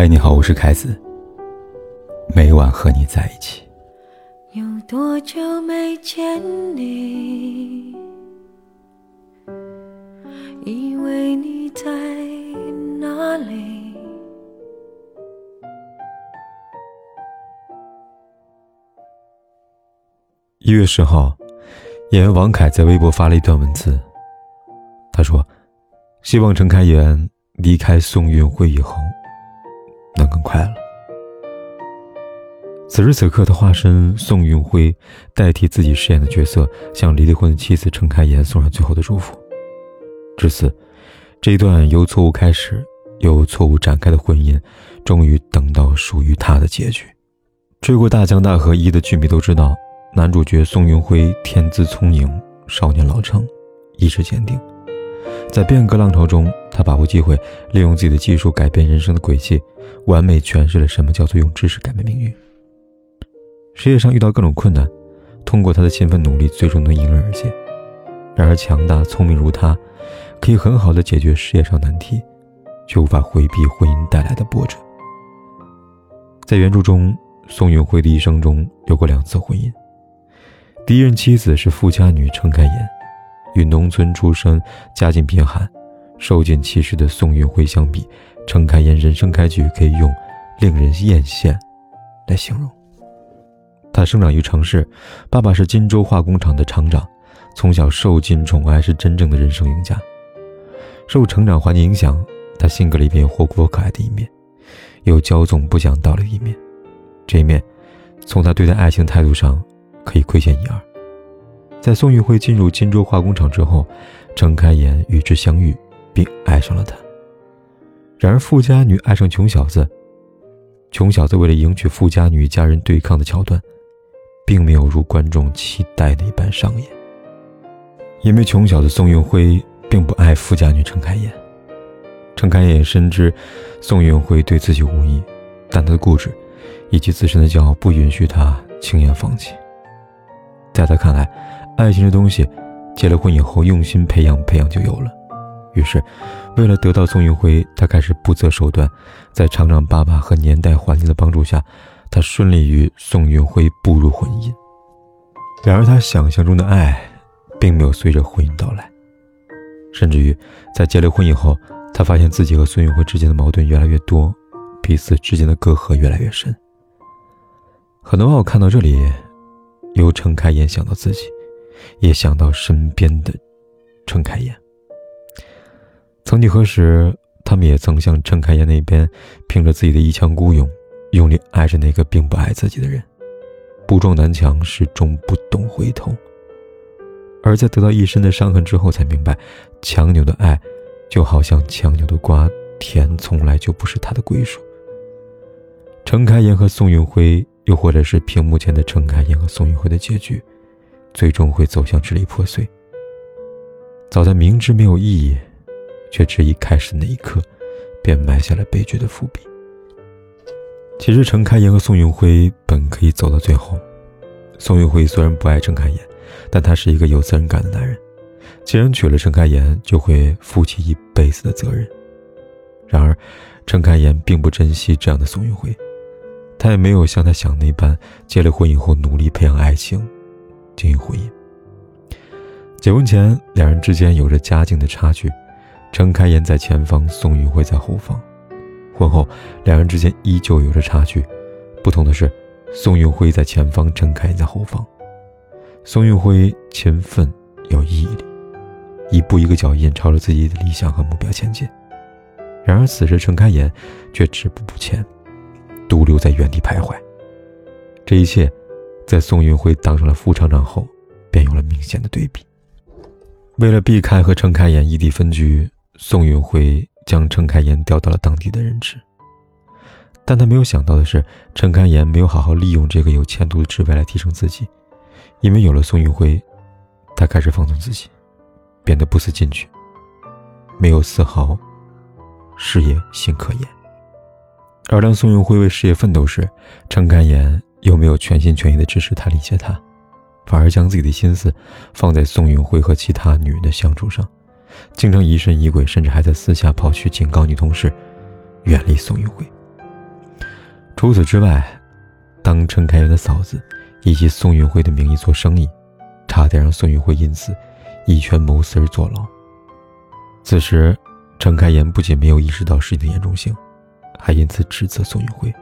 嗨，你好，我是凯子。每晚和你在一起。有多久没见你？以为你在哪里？一月十号，演员王凯在微博发了一段文字。他说：“希望陈开颜离开宋运辉以后。”很快了。此时此刻，他化身宋运辉，代替自己饰演的角色，向离了婚的妻子陈开颜送上最后的祝福。至此，这一段由错误开始、由错误展开的婚姻，终于等到属于他的结局。追过《大江大河一》的剧迷都知道，男主角宋运辉天资聪颖，少年老成，意志坚定。在变革浪潮中，他把握机会，利用自己的技术改变人生的轨迹，完美诠释了什么叫做用知识改变命运。事业上遇到各种困难，通过他的勤奋努力，最终能迎刃而解。然而，强大聪明如他，可以很好的解决事业上难题，却无法回避婚姻带来的波折。在原著中，宋运辉的一生中有过两次婚姻，第一任妻子是富家女程开颜。与农村出身、家境贫寒、受尽歧视的宋运辉相比，程开颜人生开局可以用“令人艳羡”来形容。他生长于城市，爸爸是金州化工厂的厂长，从小受尽宠爱，是真正的人生赢家。受成长环境影响，他性格里边有活泼可爱的一面，有骄纵不讲道理的一面。这一面，从他对待爱情态度上，可以窥见一二。在宋运辉进入金州化工厂之后，程开颜与之相遇，并爱上了他。然而，富家女爱上穷小子，穷小子为了迎娶富家女，家人对抗的桥段，并没有如观众期待的一般上演。因为穷小子宋运辉并不爱富家女程开颜，程开颜深知宋运辉对自己无意，但他的固执以及自身的骄傲不允许他轻言放弃。在他看来，爱情这东西，结了婚以后用心培养培养就有了。于是，为了得到宋运辉，他开始不择手段，在厂长爸爸和年代环境的帮助下，他顺利与宋运辉步入婚姻。然而，他想象中的爱，并没有随着婚姻到来。甚至于，在结了婚以后，他发现自己和孙运辉之间的矛盾越来越多，彼此之间的隔阂越来越深。很多网友看到这里，由睁开眼想到自己。也想到身边的陈开颜。曾几何时，他们也曾向陈开颜那边凭着自己的一腔孤勇，用力爱着那个并不爱自己的人，不撞南墙，始终不懂回头。而在得到一身的伤痕之后，才明白，强扭的爱，就好像强扭的瓜，甜从来就不是他的归属。陈开颜和宋运辉，又或者是屏幕前的陈开颜和宋运辉的结局。最终会走向支离破碎。早在明知没有意义，却执意开始那一刻，便埋下了悲剧的伏笔。其实，陈开颜和宋运辉本可以走到最后。宋运辉虽然不爱陈开颜，但他是一个有责任感的男人。既然娶了陈开颜，就会负起一辈子的责任。然而，陈开颜并不珍惜这样的宋运辉，他也没有像他想那般，结了婚以后努力培养爱情。经营婚姻。结婚前，两人之间有着家境的差距，程开颜在前方，宋运辉在后方。婚后，两人之间依旧有着差距，不同的是，宋运辉在前方，程开颜在后方。宋运辉勤奋有毅力，一步一个脚印朝着自己的理想和目标前进。然而，此时程开颜却止步不前，独留在原地徘徊。这一切。在宋运辉当上了副厂长后，便有了明显的对比。为了避开和程开颜异地分居，宋运辉将程开颜调到了当地的任职。但他没有想到的是，程开颜没有好好利用这个有前途的职位来提升自己，因为有了宋运辉，他开始放纵自己，变得不思进取，没有丝毫事业心可言。而当宋运辉为事业奋斗时，程开颜。又没有全心全意的支持他、理解他，反而将自己的心思放在宋运辉和其他女人的相处上，经常疑神疑鬼，甚至还在私下跑去警告女同事远离宋运辉。除此之外，当陈开元的嫂子以及宋运辉的名义做生意，差点让宋运辉因此以权谋私而坐牢。此时，陈开元不仅没有意识到事情的严重性，还因此指责宋运辉：“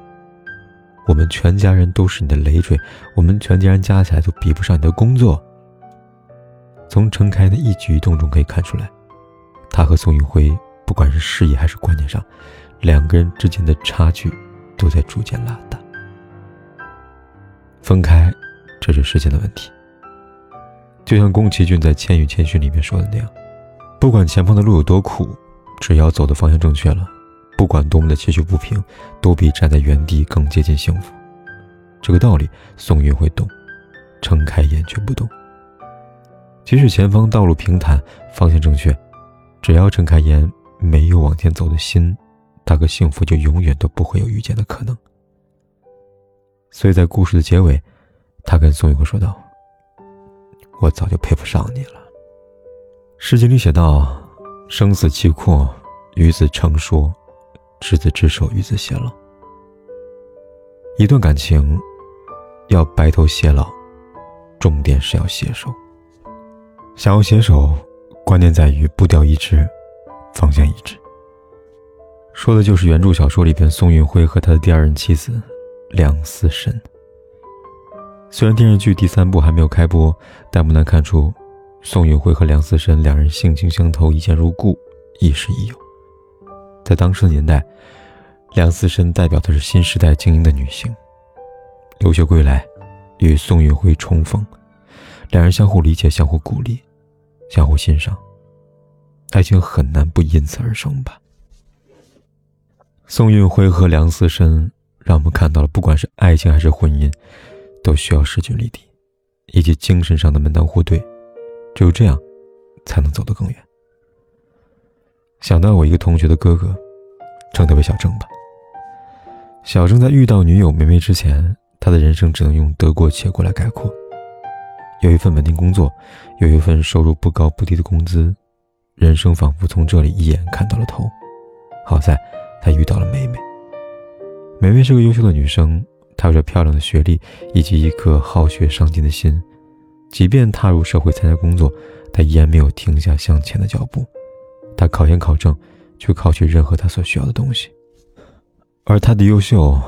我们全家人都是你的累赘，我们全家人加起来都比不上你的工作。”从陈开的一举一动中可以看出来，他和宋运辉不管是事业还是观念上，两个人之间的差距。都在逐渐拉大。分开，这是时间的问题。就像宫崎骏在《千与千寻》里面说的那样，不管前方的路有多苦，只要走的方向正确了，不管多么的崎岖不平，都比站在原地更接近幸福。这个道理，宋云会懂，程开眼却不懂。即使前方道路平坦，方向正确，只要睁开眼没有往前走的心。大哥幸福就永远都不会有遇见的可能。所以在故事的结尾，他跟宋云会说道：“我早就配不上你了。”诗经里写道：“生死契阔，与子成说；执子之手，与子偕老。”一段感情要白头偕老，重点是要携手。想要携手，关键在于步调一致，方向一致。说的就是原著小说里边宋运辉和他的第二任妻子梁思申。虽然电视剧第三部还没有开播，但不难看出，宋运辉和梁思申两人性情相投，一见如故，亦师亦友。在当时的年代，梁思申代表的是新时代精英的女性。留学归来，与宋运辉重逢，两人相互理解，相互鼓励，相互欣赏，爱情很难不因此而生吧。宋运辉和梁思申让我们看到了，不管是爱情还是婚姻，都需要势均力敌，以及精神上的门当户对，只有这样，才能走得更远。想到我一个同学的哥哥，称他为小郑吧。小郑在遇到女友梅梅之前，他的人生只能用得过且过来概括：有一份稳定工作，有一份收入不高不低的工资，人生仿佛从这里一眼看到了头。好在。他遇到了梅梅。梅梅是个优秀的女生，她有着漂亮的学历以及一颗好学上进的心。即便踏入社会参加工作，她依然没有停下向前的脚步。他考研考证，去考取任何他所需要的东西。而他的优秀，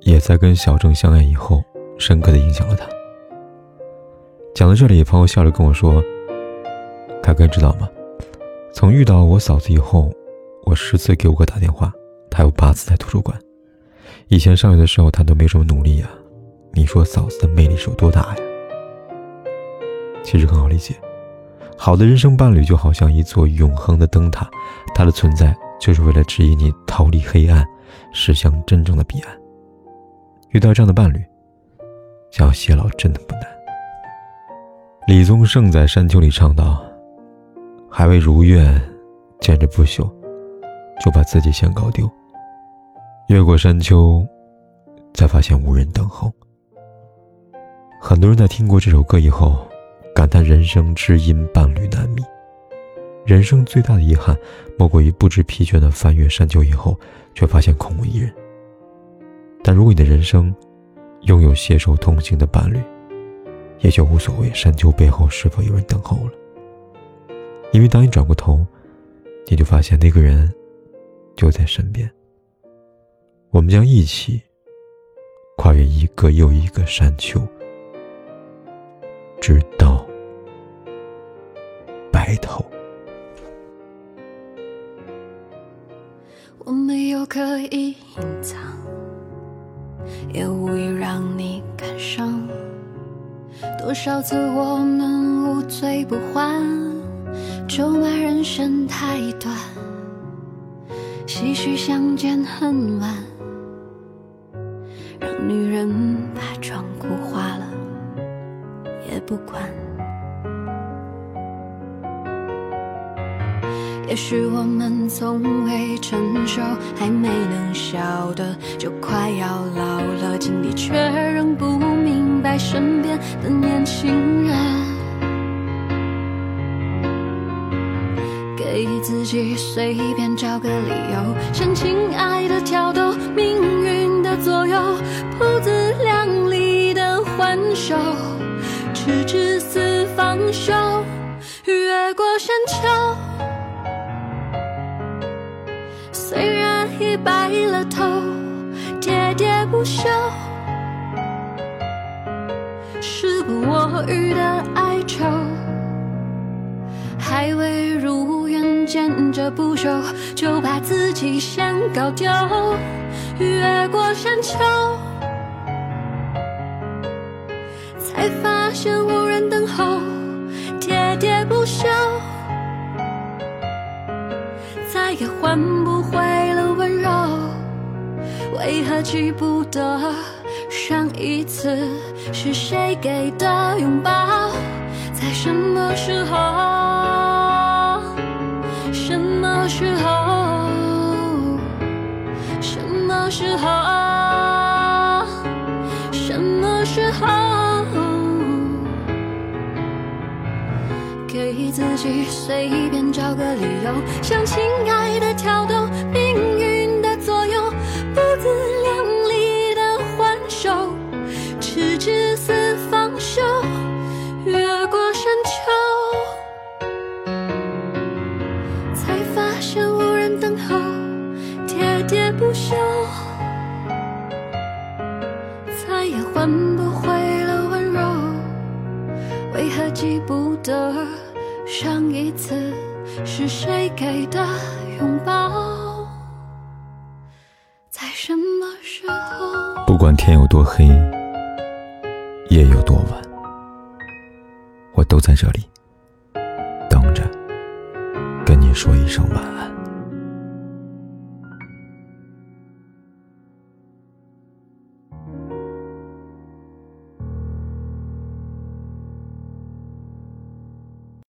也在跟小郑相爱以后，深刻的影响了他。讲到这里，朋友笑着跟我说：“凯哥，知道吗？从遇到我嫂子以后，我十次给我哥打电话。”他有八次在图书馆。以前上学的时候，他都没什么努力呀。你说嫂子的魅力是有多大呀？其实很好理解，好的人生伴侣就好像一座永恒的灯塔，它的存在就是为了指引你逃离黑暗，驶向真正的彼岸。遇到这样的伴侣，想要偕老真的不难。李宗盛在《山丘》里唱道：“还未如愿，见着不朽，就把自己先搞丢。”越过山丘，才发现无人等候。很多人在听过这首歌以后，感叹人生知音伴侣难觅。人生最大的遗憾，莫过于不知疲倦的翻越山丘以后，却发现空无一人。但如果你的人生拥有携手同行的伴侣，也就无所谓山丘背后是否有人等候了。因为当你转过头，你就发现那个人就在身边。我们将一起跨越一个又一个山丘，直到白头。我没有刻意隐藏，也无意让你感伤。多少次我们无醉不欢，咒骂人生太短，唏嘘相见恨晚。让女人把妆哭花了也不管，也许我们从未成熟，还没能晓得就快要老了，经历却仍不明白身边的年轻人，给自己随便找个理由，向亲爱的挑逗，命运的。的左右，不自量力的还手，直至死方休。越过山丘，虽然已白了头，喋喋不休，时不我予的哀愁，还未如愿见着不朽，就把自己先搞丢。越过山丘，才发现无人等候。喋喋不休，再也换不回了温柔。为何记不得上一次是谁给的拥抱？在什么时候？什么时候？什么时候？随便找个理由，向亲爱的挑逗，是谁给的拥抱？在什么时候？不管天有多黑，夜有多晚，我都在这里等着，跟你说一声晚安。